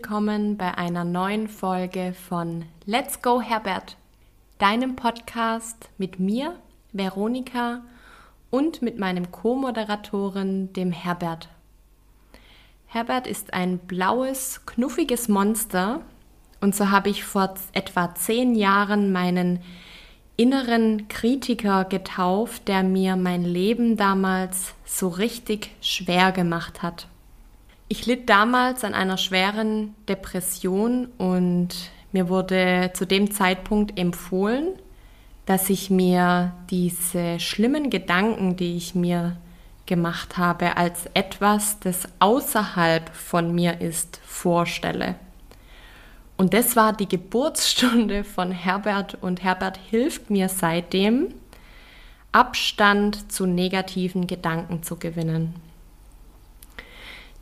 willkommen bei einer neuen Folge von Let's Go Herbert, deinem Podcast mit mir, Veronika, und mit meinem Co-Moderatoren, dem Herbert. Herbert ist ein blaues, knuffiges Monster und so habe ich vor etwa zehn Jahren meinen inneren Kritiker getauft, der mir mein Leben damals so richtig schwer gemacht hat. Ich litt damals an einer schweren Depression und mir wurde zu dem Zeitpunkt empfohlen, dass ich mir diese schlimmen Gedanken, die ich mir gemacht habe, als etwas, das außerhalb von mir ist, vorstelle. Und das war die Geburtsstunde von Herbert und Herbert hilft mir seitdem, Abstand zu negativen Gedanken zu gewinnen.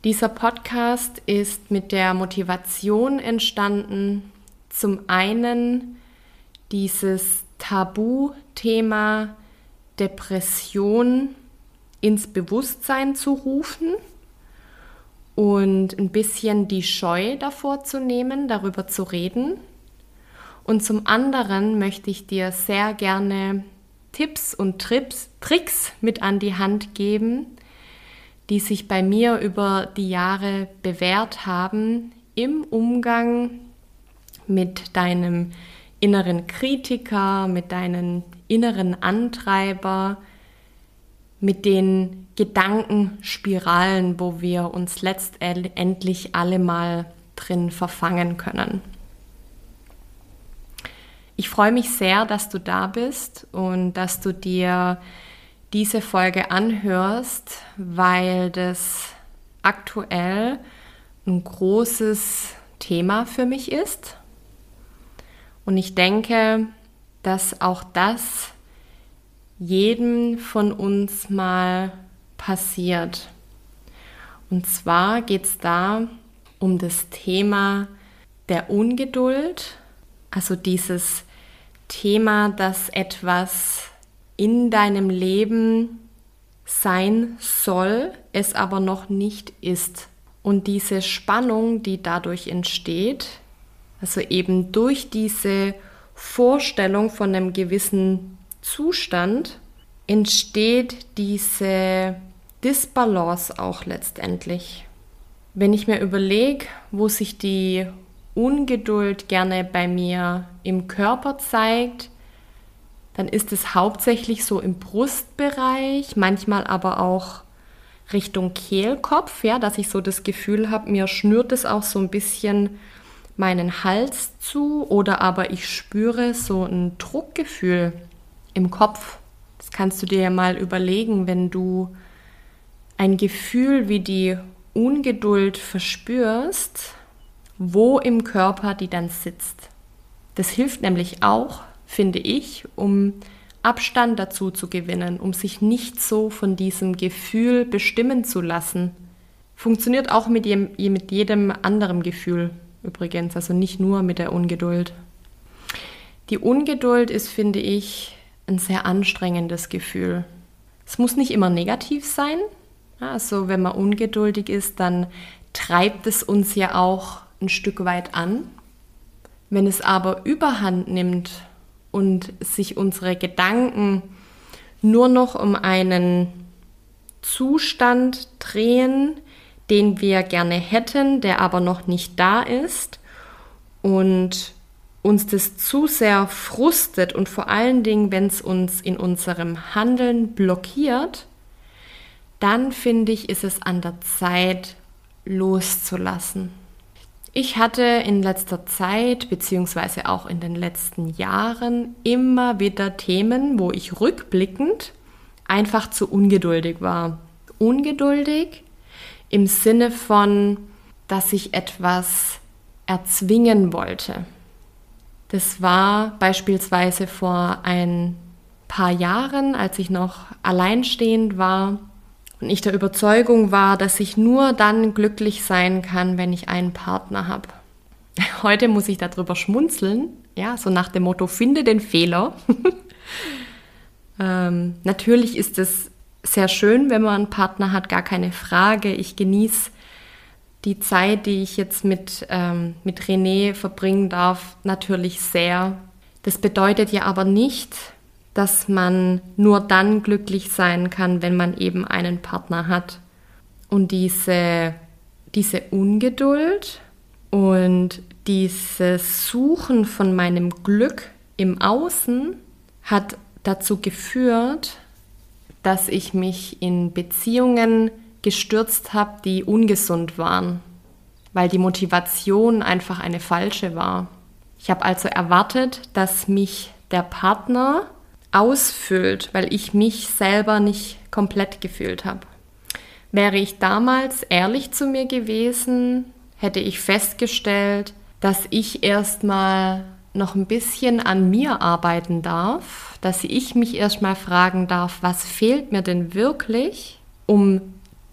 Dieser Podcast ist mit der Motivation entstanden, zum einen dieses Tabuthema Depression ins Bewusstsein zu rufen und ein bisschen die Scheu davor zu nehmen, darüber zu reden. Und zum anderen möchte ich dir sehr gerne Tipps und Trips, Tricks mit an die Hand geben, die sich bei mir über die Jahre bewährt haben im Umgang mit deinem inneren Kritiker, mit deinen inneren Antreiber, mit den Gedankenspiralen, wo wir uns letztendlich alle mal drin verfangen können. Ich freue mich sehr, dass du da bist und dass du dir diese Folge anhörst, weil das aktuell ein großes Thema für mich ist. Und ich denke, dass auch das jedem von uns mal passiert. Und zwar geht es da um das Thema der Ungeduld, also dieses Thema, dass etwas in deinem Leben sein soll, es aber noch nicht ist. Und diese Spannung, die dadurch entsteht, also eben durch diese Vorstellung von einem gewissen Zustand, entsteht diese Disbalance auch letztendlich. Wenn ich mir überlege, wo sich die Ungeduld gerne bei mir im Körper zeigt, dann ist es hauptsächlich so im Brustbereich, manchmal aber auch Richtung Kehlkopf, ja, dass ich so das Gefühl habe, mir schnürt es auch so ein bisschen meinen Hals zu oder aber ich spüre so ein Druckgefühl im Kopf. Das kannst du dir ja mal überlegen, wenn du ein Gefühl wie die Ungeduld verspürst, wo im Körper die dann sitzt. Das hilft nämlich auch, finde ich, um Abstand dazu zu gewinnen, um sich nicht so von diesem Gefühl bestimmen zu lassen. Funktioniert auch mit jedem, mit jedem anderen Gefühl übrigens, also nicht nur mit der Ungeduld. Die Ungeduld ist, finde ich, ein sehr anstrengendes Gefühl. Es muss nicht immer negativ sein. Also wenn man ungeduldig ist, dann treibt es uns ja auch ein Stück weit an. Wenn es aber überhand nimmt und sich unsere Gedanken nur noch um einen Zustand drehen, den wir gerne hätten, der aber noch nicht da ist und uns das zu sehr frustet und vor allen Dingen, wenn es uns in unserem Handeln blockiert, dann finde ich, ist es an der Zeit loszulassen. Ich hatte in letzter Zeit, beziehungsweise auch in den letzten Jahren, immer wieder Themen, wo ich rückblickend einfach zu ungeduldig war. Ungeduldig im Sinne von, dass ich etwas erzwingen wollte. Das war beispielsweise vor ein paar Jahren, als ich noch alleinstehend war und ich der Überzeugung war, dass ich nur dann glücklich sein kann, wenn ich einen Partner habe. Heute muss ich darüber schmunzeln, ja, so nach dem Motto, finde den Fehler. ähm, natürlich ist es sehr schön, wenn man einen Partner hat, gar keine Frage. Ich genieße die Zeit, die ich jetzt mit, ähm, mit René verbringen darf, natürlich sehr. Das bedeutet ja aber nicht, dass man nur dann glücklich sein kann, wenn man eben einen Partner hat. Und diese, diese Ungeduld und dieses Suchen von meinem Glück im Außen hat dazu geführt, dass ich mich in Beziehungen gestürzt habe, die ungesund waren, weil die Motivation einfach eine falsche war. Ich habe also erwartet, dass mich der Partner ausfüllt, weil ich mich selber nicht komplett gefühlt habe. Wäre ich damals ehrlich zu mir gewesen, hätte ich festgestellt, dass ich erstmal noch ein bisschen an mir arbeiten darf, dass ich mich erstmal fragen darf, was fehlt mir denn wirklich, um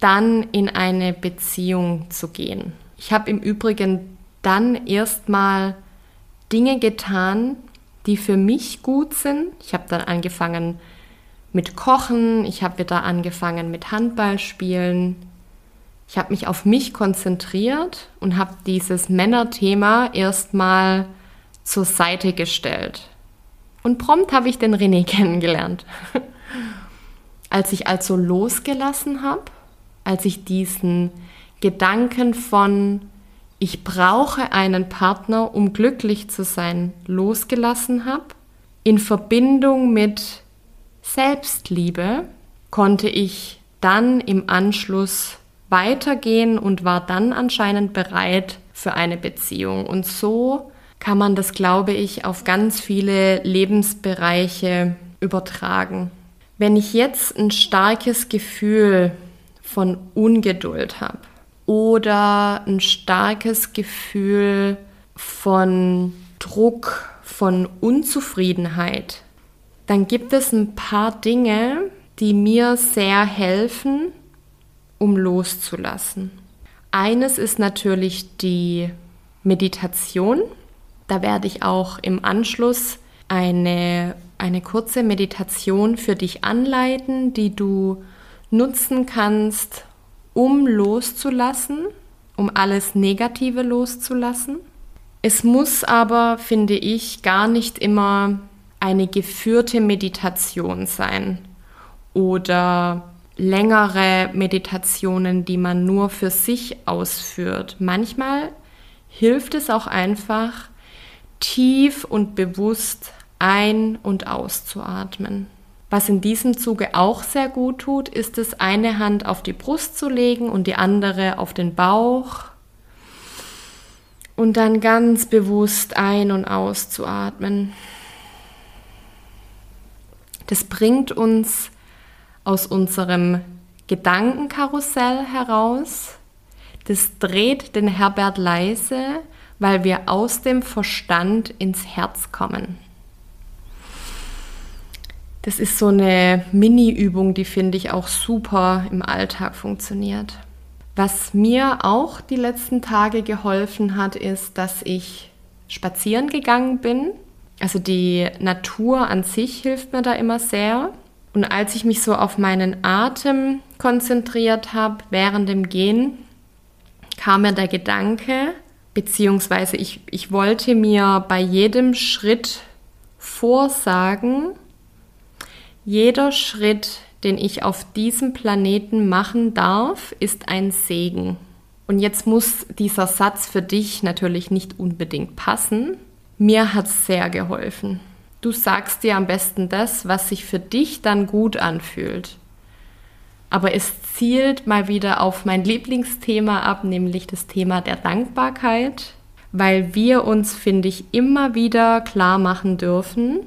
dann in eine Beziehung zu gehen. Ich habe im Übrigen dann erstmal Dinge getan, die für mich gut sind. Ich habe dann angefangen mit Kochen, ich habe wieder angefangen mit Handballspielen. Ich habe mich auf mich konzentriert und habe dieses Männerthema erstmal zur Seite gestellt. Und prompt habe ich den René kennengelernt. als ich also losgelassen habe, als ich diesen Gedanken von ich brauche einen Partner, um glücklich zu sein, losgelassen habe, in Verbindung mit Selbstliebe, konnte ich dann im Anschluss weitergehen und war dann anscheinend bereit für eine Beziehung. Und so kann man das, glaube ich, auf ganz viele Lebensbereiche übertragen. Wenn ich jetzt ein starkes Gefühl von Ungeduld habe oder ein starkes Gefühl von Druck, von Unzufriedenheit, dann gibt es ein paar Dinge, die mir sehr helfen, um loszulassen. Eines ist natürlich die Meditation. Da werde ich auch im Anschluss eine, eine kurze Meditation für dich anleiten, die du nutzen kannst, um loszulassen, um alles Negative loszulassen. Es muss aber, finde ich, gar nicht immer eine geführte Meditation sein oder längere Meditationen, die man nur für sich ausführt. Manchmal hilft es auch einfach, tief und bewusst ein- und auszuatmen. Was in diesem Zuge auch sehr gut tut, ist es, eine Hand auf die Brust zu legen und die andere auf den Bauch und dann ganz bewusst ein- und auszuatmen. Das bringt uns aus unserem Gedankenkarussell heraus. Das dreht den Herbert leise, weil wir aus dem Verstand ins Herz kommen. Das ist so eine Mini-Übung, die finde ich auch super im Alltag funktioniert. Was mir auch die letzten Tage geholfen hat, ist, dass ich spazieren gegangen bin. Also die Natur an sich hilft mir da immer sehr. Und als ich mich so auf meinen Atem konzentriert habe während dem Gehen, kam mir der Gedanke, beziehungsweise ich, ich wollte mir bei jedem Schritt vorsagen, jeder Schritt, den ich auf diesem Planeten machen darf, ist ein Segen. Und jetzt muss dieser Satz für dich natürlich nicht unbedingt passen. Mir hat es sehr geholfen. Du sagst dir am besten das, was sich für dich dann gut anfühlt. Aber es zielt mal wieder auf mein Lieblingsthema ab, nämlich das Thema der Dankbarkeit, weil wir uns, finde ich, immer wieder klar machen dürfen,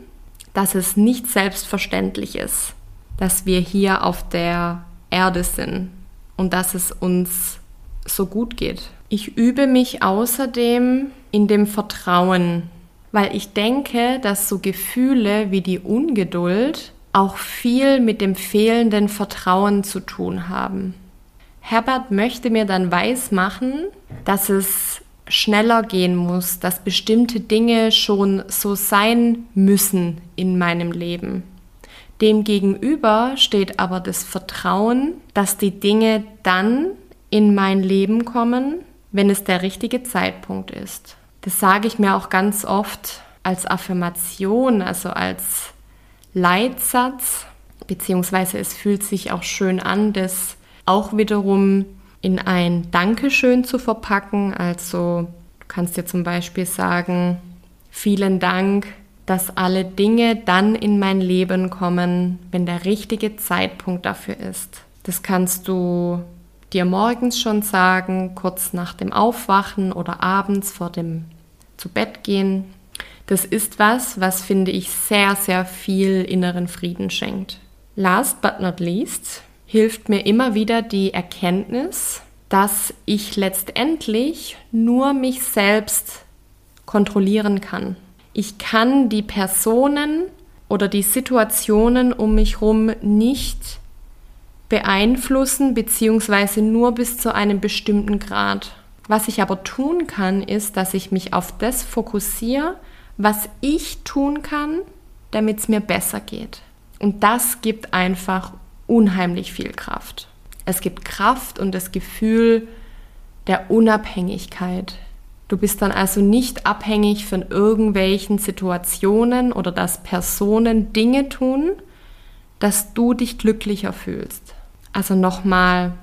dass es nicht selbstverständlich ist, dass wir hier auf der Erde sind und dass es uns so gut geht. Ich übe mich außerdem in dem Vertrauen weil ich denke, dass so Gefühle wie die Ungeduld auch viel mit dem fehlenden Vertrauen zu tun haben. Herbert möchte mir dann weismachen, dass es schneller gehen muss, dass bestimmte Dinge schon so sein müssen in meinem Leben. Demgegenüber steht aber das Vertrauen, dass die Dinge dann in mein Leben kommen, wenn es der richtige Zeitpunkt ist. Das sage ich mir auch ganz oft als Affirmation, also als Leitsatz, beziehungsweise es fühlt sich auch schön an, das auch wiederum in ein Dankeschön zu verpacken. Also du kannst dir zum Beispiel sagen, vielen Dank, dass alle Dinge dann in mein Leben kommen, wenn der richtige Zeitpunkt dafür ist. Das kannst du dir morgens schon sagen, kurz nach dem Aufwachen oder abends vor dem zu Bett gehen. Das ist was, was finde ich sehr, sehr viel inneren Frieden schenkt. Last but not least hilft mir immer wieder die Erkenntnis, dass ich letztendlich nur mich selbst kontrollieren kann. Ich kann die Personen oder die Situationen um mich herum nicht beeinflussen, beziehungsweise nur bis zu einem bestimmten Grad. Was ich aber tun kann, ist, dass ich mich auf das fokussiere, was ich tun kann, damit es mir besser geht. Und das gibt einfach unheimlich viel Kraft. Es gibt Kraft und das Gefühl der Unabhängigkeit. Du bist dann also nicht abhängig von irgendwelchen Situationen oder dass Personen Dinge tun, dass du dich glücklicher fühlst. Also nochmal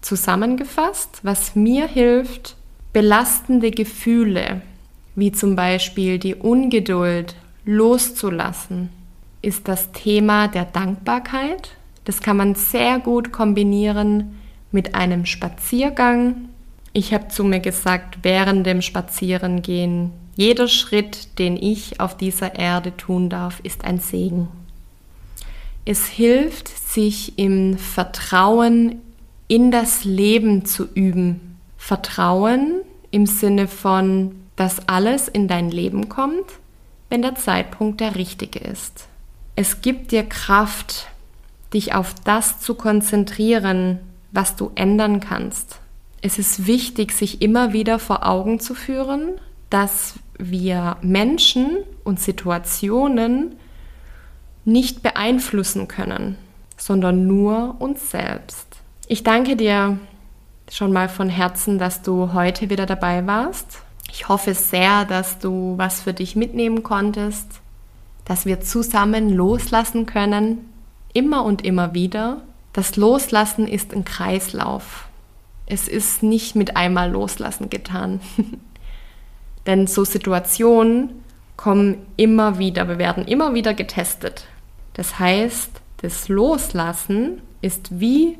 zusammengefasst, was mir hilft, belastende Gefühle, wie zum Beispiel die Ungeduld, loszulassen, ist das Thema der Dankbarkeit. Das kann man sehr gut kombinieren mit einem Spaziergang. Ich habe zu mir gesagt, während dem Spazierengehen, jeder Schritt, den ich auf dieser Erde tun darf, ist ein Segen. Es hilft, sich im Vertrauen in das Leben zu üben. Vertrauen im Sinne von, dass alles in dein Leben kommt, wenn der Zeitpunkt der richtige ist. Es gibt dir Kraft, dich auf das zu konzentrieren, was du ändern kannst. Es ist wichtig, sich immer wieder vor Augen zu führen, dass wir Menschen und Situationen nicht beeinflussen können, sondern nur uns selbst. Ich danke dir schon mal von Herzen, dass du heute wieder dabei warst. Ich hoffe sehr, dass du was für dich mitnehmen konntest, dass wir zusammen loslassen können, immer und immer wieder. Das Loslassen ist ein Kreislauf. Es ist nicht mit einmal Loslassen getan. Denn so Situationen kommen immer wieder, wir werden immer wieder getestet. Das heißt, das Loslassen ist wie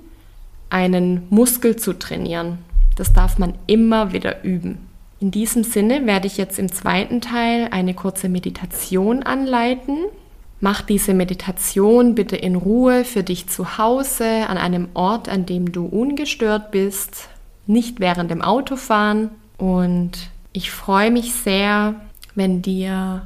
einen Muskel zu trainieren. Das darf man immer wieder üben. In diesem Sinne werde ich jetzt im zweiten Teil eine kurze Meditation anleiten. Mach diese Meditation bitte in Ruhe für dich zu Hause, an einem Ort, an dem du ungestört bist, nicht während dem Autofahren. Und ich freue mich sehr, wenn dir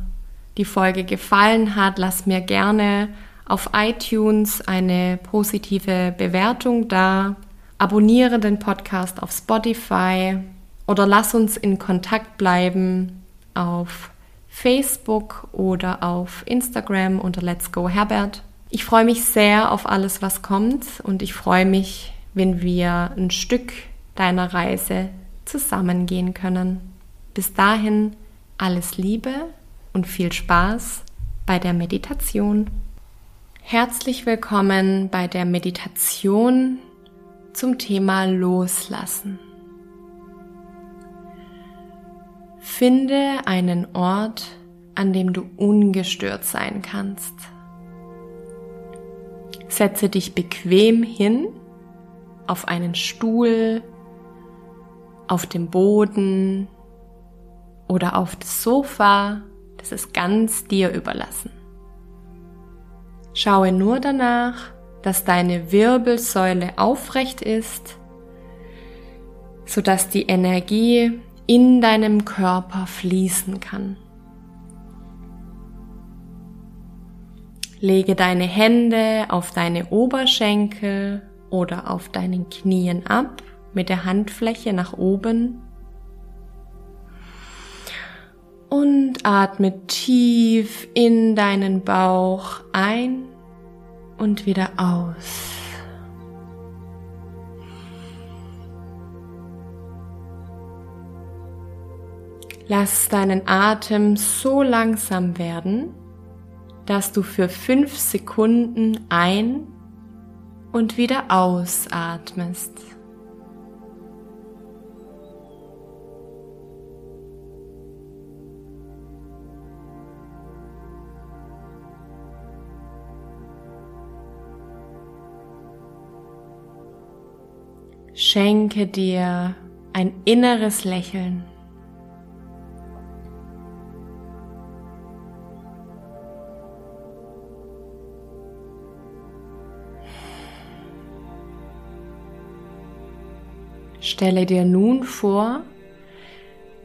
die Folge gefallen hat, lass mir gerne auf iTunes eine positive Bewertung da. Abonniere den Podcast auf Spotify oder lass uns in Kontakt bleiben auf Facebook oder auf Instagram unter Let's Go Herbert. Ich freue mich sehr auf alles, was kommt und ich freue mich, wenn wir ein Stück deiner Reise zusammengehen können. Bis dahin alles Liebe und viel Spaß bei der Meditation. Herzlich willkommen bei der Meditation zum Thema Loslassen. Finde einen Ort, an dem du ungestört sein kannst. Setze dich bequem hin auf einen Stuhl, auf dem Boden oder auf das Sofa das ist ganz dir überlassen. Schaue nur danach, dass deine Wirbelsäule aufrecht ist, sodass die Energie in deinem Körper fließen kann. Lege deine Hände auf deine Oberschenkel oder auf deinen Knien ab mit der Handfläche nach oben und atme tief in deinen Bauch ein und wieder aus. Lass deinen Atem so langsam werden, dass du für fünf Sekunden ein- und wieder ausatmest. Schenke dir ein inneres Lächeln. Stelle dir nun vor,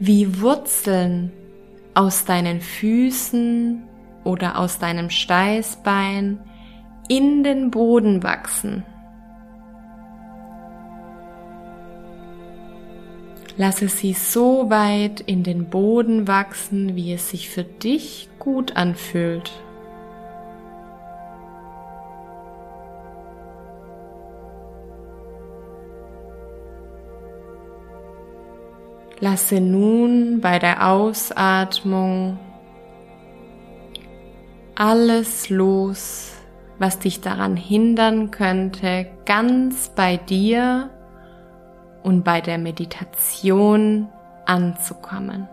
wie Wurzeln aus deinen Füßen oder aus deinem Steißbein in den Boden wachsen. Lasse sie so weit in den Boden wachsen, wie es sich für dich gut anfühlt. Lasse nun bei der Ausatmung alles los, was dich daran hindern könnte, ganz bei dir und bei der Meditation anzukommen.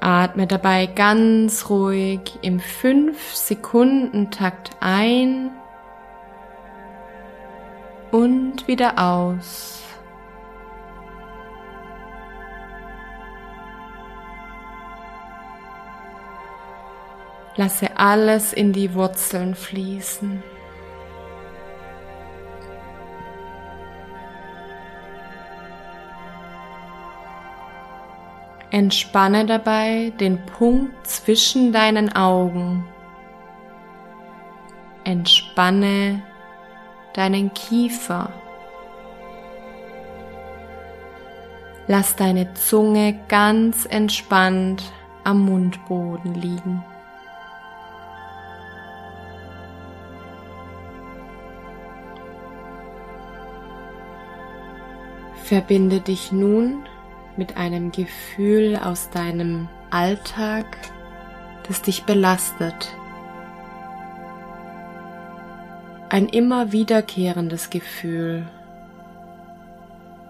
Atme dabei ganz ruhig im 5-Sekunden-Takt ein und wieder aus. Lasse alles in die Wurzeln fließen. Entspanne dabei den Punkt zwischen deinen Augen. Entspanne deinen Kiefer. Lass deine Zunge ganz entspannt am Mundboden liegen. Verbinde dich nun mit einem Gefühl aus deinem Alltag, das dich belastet. Ein immer wiederkehrendes Gefühl.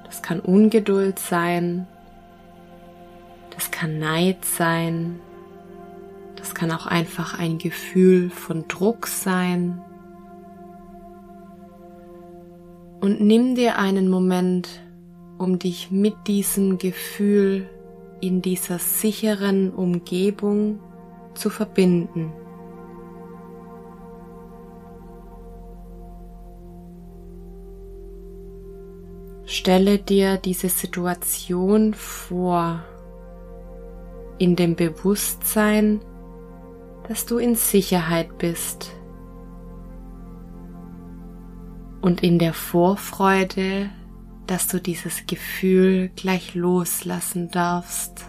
Das kann Ungeduld sein, das kann Neid sein, das kann auch einfach ein Gefühl von Druck sein. Und nimm dir einen Moment, um dich mit diesem Gefühl in dieser sicheren Umgebung zu verbinden. Stelle dir diese Situation vor in dem Bewusstsein, dass du in Sicherheit bist und in der Vorfreude, dass du dieses Gefühl gleich loslassen darfst.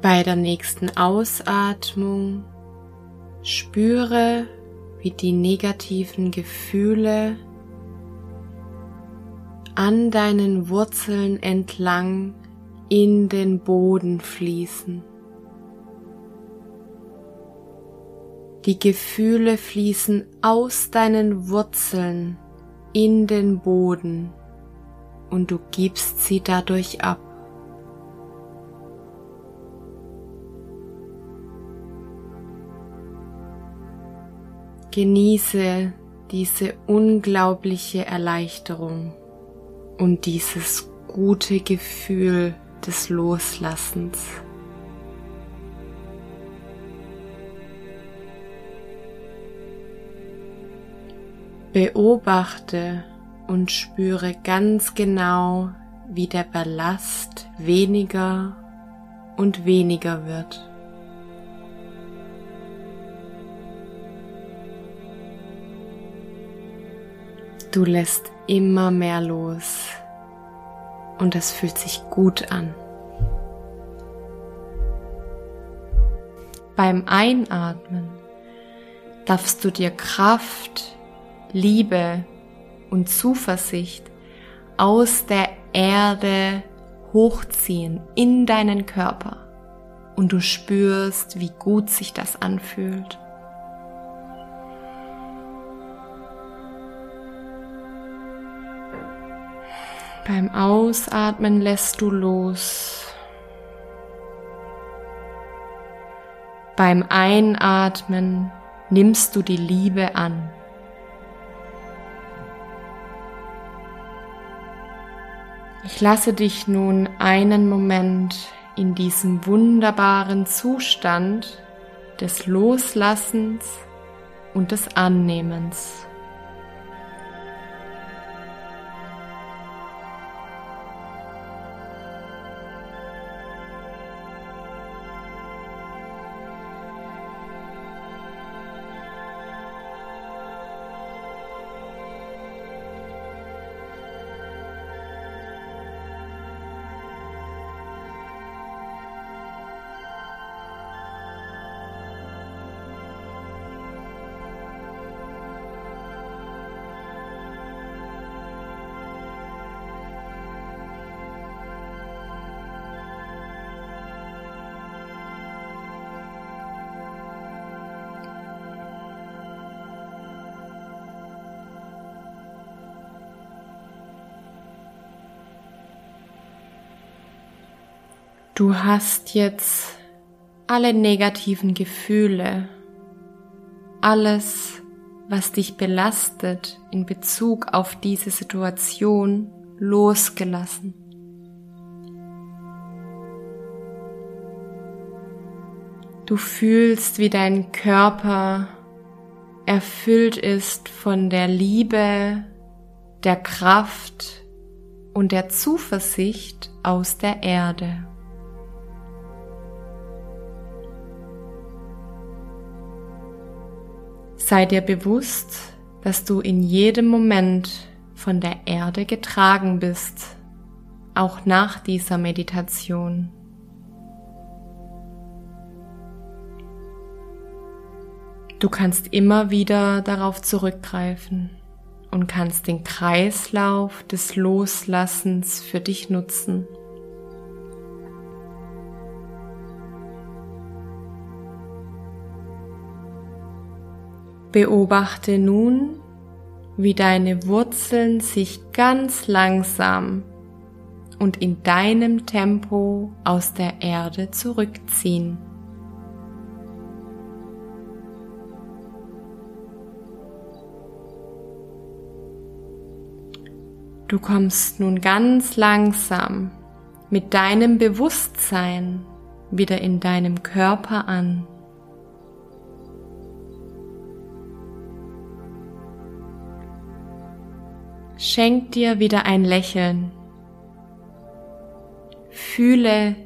Bei der nächsten Ausatmung spüre, wie die negativen Gefühle an deinen Wurzeln entlang in den Boden fließen. Die Gefühle fließen aus deinen Wurzeln in den Boden und du gibst sie dadurch ab. Genieße diese unglaubliche Erleichterung und dieses gute Gefühl des Loslassens. Beobachte und spüre ganz genau, wie der Ballast weniger und weniger wird. Du lässt immer mehr los und es fühlt sich gut an. Beim Einatmen darfst du dir Kraft, Liebe und Zuversicht aus der Erde hochziehen in deinen Körper und du spürst, wie gut sich das anfühlt. Beim Ausatmen lässt du los. Beim Einatmen nimmst du die Liebe an. Ich lasse dich nun einen Moment in diesem wunderbaren Zustand des Loslassens und des Annehmens. Du hast jetzt alle negativen Gefühle, alles, was dich belastet in Bezug auf diese Situation, losgelassen. Du fühlst, wie dein Körper erfüllt ist von der Liebe, der Kraft und der Zuversicht aus der Erde. Sei dir bewusst, dass du in jedem Moment von der Erde getragen bist, auch nach dieser Meditation. Du kannst immer wieder darauf zurückgreifen und kannst den Kreislauf des Loslassens für dich nutzen. Beobachte nun, wie deine Wurzeln sich ganz langsam und in deinem Tempo aus der Erde zurückziehen. Du kommst nun ganz langsam mit deinem Bewusstsein wieder in deinem Körper an. Schenk dir wieder ein Lächeln. Fühle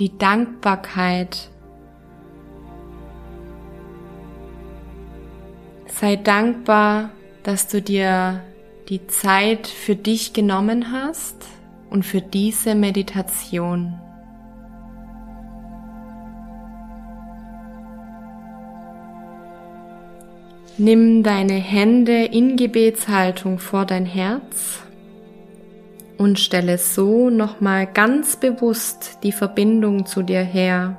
die Dankbarkeit. Sei dankbar, dass du dir die Zeit für dich genommen hast und für diese Meditation. Nimm deine Hände in Gebetshaltung vor dein Herz und stelle so nochmal ganz bewusst die Verbindung zu dir her.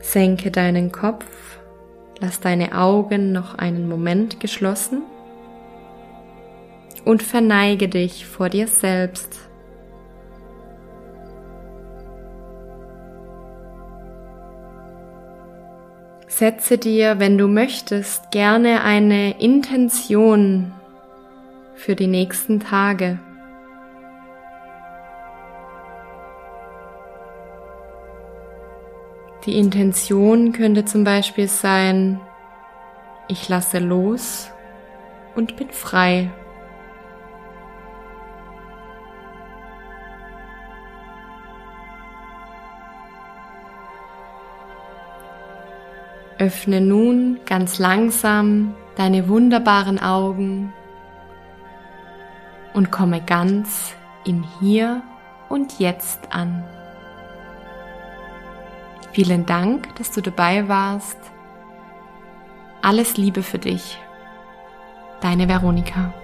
Senke deinen Kopf, lass deine Augen noch einen Moment geschlossen und verneige dich vor dir selbst. Setze dir, wenn du möchtest, gerne eine Intention für die nächsten Tage. Die Intention könnte zum Beispiel sein, ich lasse los und bin frei. Öffne nun ganz langsam deine wunderbaren Augen und komme ganz im Hier und Jetzt an. Vielen Dank, dass du dabei warst. Alles Liebe für dich. Deine Veronika.